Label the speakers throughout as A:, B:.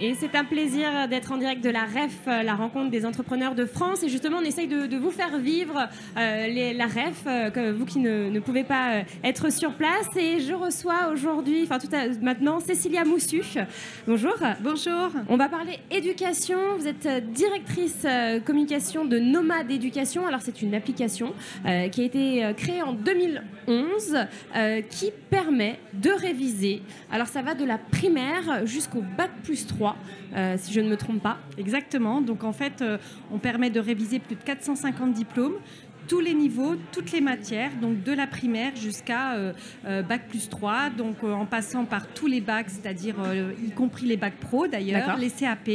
A: Et c'est un plaisir d'être en direct de la REF, euh, la rencontre des entrepreneurs de France. Et justement, on essaye de, vous faire vivre euh, les, la REF, euh, vous qui ne, ne, pouvez pas être sur place. Et je reçois aujourd'hui, enfin tout à, maintenant, Cécilia Moussu. Bonjour.
B: Bonjour.
A: On va parler éducation. Vous êtes directrice communication de Nomade Éducation. Alors c'est une application qui a été créée en 2011 qui permet de réviser. Alors ça va de la primaire jusqu'au bac plus 3 euh, si je ne me trompe pas.
B: Exactement. Donc en fait, euh, on permet de réviser plus de 450 diplômes tous les niveaux, toutes les matières, donc de la primaire jusqu'à euh, bac plus 3, donc en passant par tous les bacs, c'est-à-dire y compris les bacs pro d'ailleurs, les CAP,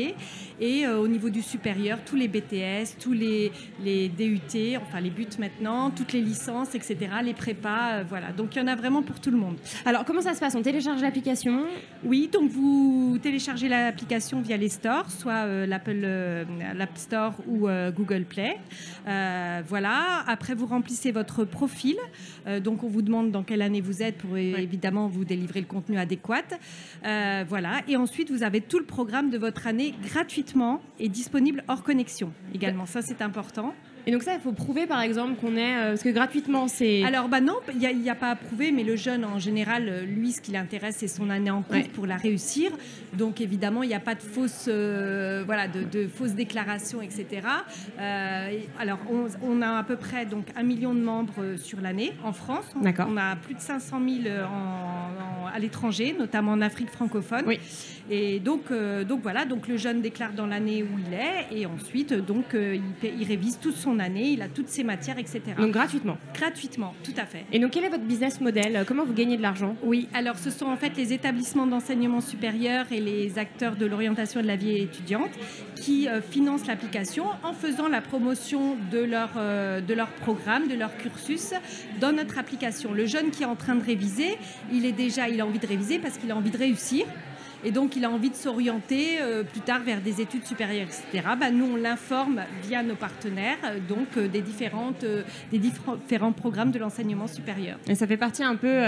B: et au niveau du supérieur, tous les BTS, tous les, les DUT, enfin les buts maintenant, toutes les licences, etc., les prépas, voilà. Donc il y en a vraiment pour tout le monde.
A: Alors comment ça se passe? On télécharge l'application?
B: Oui, donc vous téléchargez l'application via les stores, soit euh, l'Apple, euh, l'App Store ou euh, Google Play. voilà. Après, vous remplissez votre profil. donc, on vous demande dans quelle année vous êtes pour évidemment vous délivrer le contenu adéquat. voilà. Et ensuite, vous avez tout le programme de votre année gratuitement et disponible hors connexion également. Ça, c'est important.
A: Et donc ça, il faut prouver par exemple qu'on est... Euh, parce que gratuitement, c'est...
B: Alors bah non, il n'y a, pas à prouver, mais le jeune en général, euh, lui, ce qui l'intéresse, c'est son année en cours pour la réussir. Donc évidemment, il n'y a pas de fausses, euh, voilà, de, fausses déclarations, etc. alors on, a à peu près donc un million de membres sur l'année en France.
A: D'accord.
B: On a plus de 500 000 à l'étranger, notamment en Afrique francophone.
A: Oui.
B: Et donc, donc voilà, donc le jeune déclare dans l'année où il est, et ensuite donc il, il révise toute son année, il a toutes ses matières, etc.
A: Donc gratuitement
B: Gratuitement, tout à fait.
A: Et donc quel est votre business model? Comment vous gagnez de l'argent?
B: Oui, alors ce sont en fait les établissements d'enseignement supérieur et les acteurs de l'orientation de la vie étudiante qui euh, financent l'application en faisant la promotion de leur, euh, de leur programme, de leur cursus dans notre application. Le jeune qui est en train de réviser, il est déjà, il a envie de réviser parce qu'il a envie de réussir et donc il a envie de s'orienter euh, plus tard vers des études supérieures, etc. Bah, nous, on l'informe via nos partenaires, euh, donc euh, des, différentes, des différents programmes de l'enseignement supérieur.
A: Et ça fait partie un peu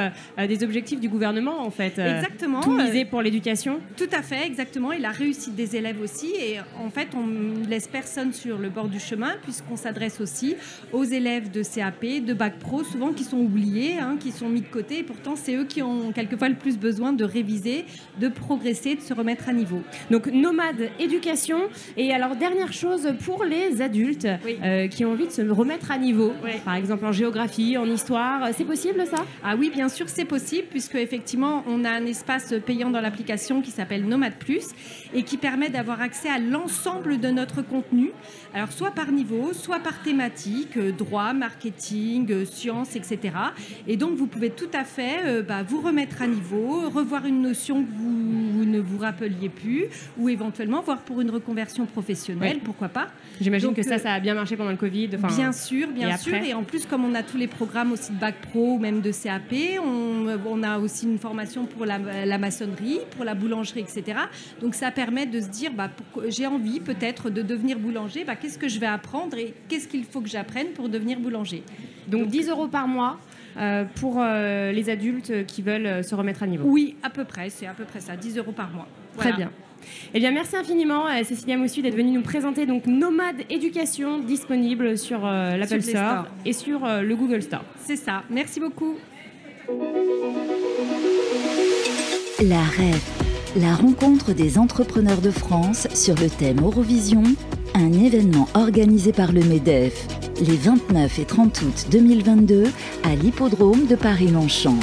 A: des objectifs du gouvernement, en fait.
B: Exactement.
A: Tout miser pour l'éducation.
B: Tout à fait, exactement. Et la réussite des élèves aussi. Et en fait, on ne laisse personne sur le bord du chemin, puisqu'on s'adresse aussi aux élèves de CAP, de Bac Pro, souvent qui sont oubliés, hein, qui sont mis de côté. Et pourtant, c'est eux qui ont quelquefois le plus besoin de réviser, de progresser de se remettre à niveau.
A: Donc nomade éducation. Et alors dernière chose pour les adultes euh, qui ont envie de se remettre à niveau, par exemple en géographie, en histoire, c'est possible ça?
B: Ah oui, bien sûr c'est possible puisque effectivement on a un espace payant dans l'application qui s'appelle Nomade Plus et qui permet d'avoir accès à l'ensemble de notre contenu. Alors soit par niveau, soit par thématique, euh, droit, marketing, euh, sciences, etc. Et donc vous pouvez tout à fait bah, vous remettre à niveau, revoir une notion que vous vous ne vous rappeliez plus, ou éventuellement voir pour une reconversion professionnelle, pourquoi pas.
A: J'imagine que ça, euh, ça a bien marché pendant le Covid.
B: Bien sûr, bien sûr. Et en plus, comme on a tous les programmes aussi de Bac Pro ou même de CAP, on, a aussi une formation pour la, maçonnerie, pour la boulangerie, etc. Donc ça permet de se dire, bah, j'ai envie peut-être de devenir boulanger, bah, qu'est-ce que je vais apprendre et qu'est-ce qu'il faut que j'apprenne pour devenir boulanger?
A: Donc, 10 euros par mois euh, pour euh, les adultes qui veulent euh, se remettre à niveau.
B: Oui, à peu près, c'est à peu près ça, 10 euros par mois.
A: Très bien. Eh bien, merci infiniment, Cécilia Moussu, d'être venue nous présenter donc Nomade Éducation disponible sur l'Apple Store et sur le Google Store.
B: C'est ça. Merci beaucoup.
C: La REF, la rencontre des entrepreneurs de France sur le thème Eurovision, un événement organisé par le MEDEF les 29 et 30 août 2022 à l'hippodrome de Paris-Longchamp.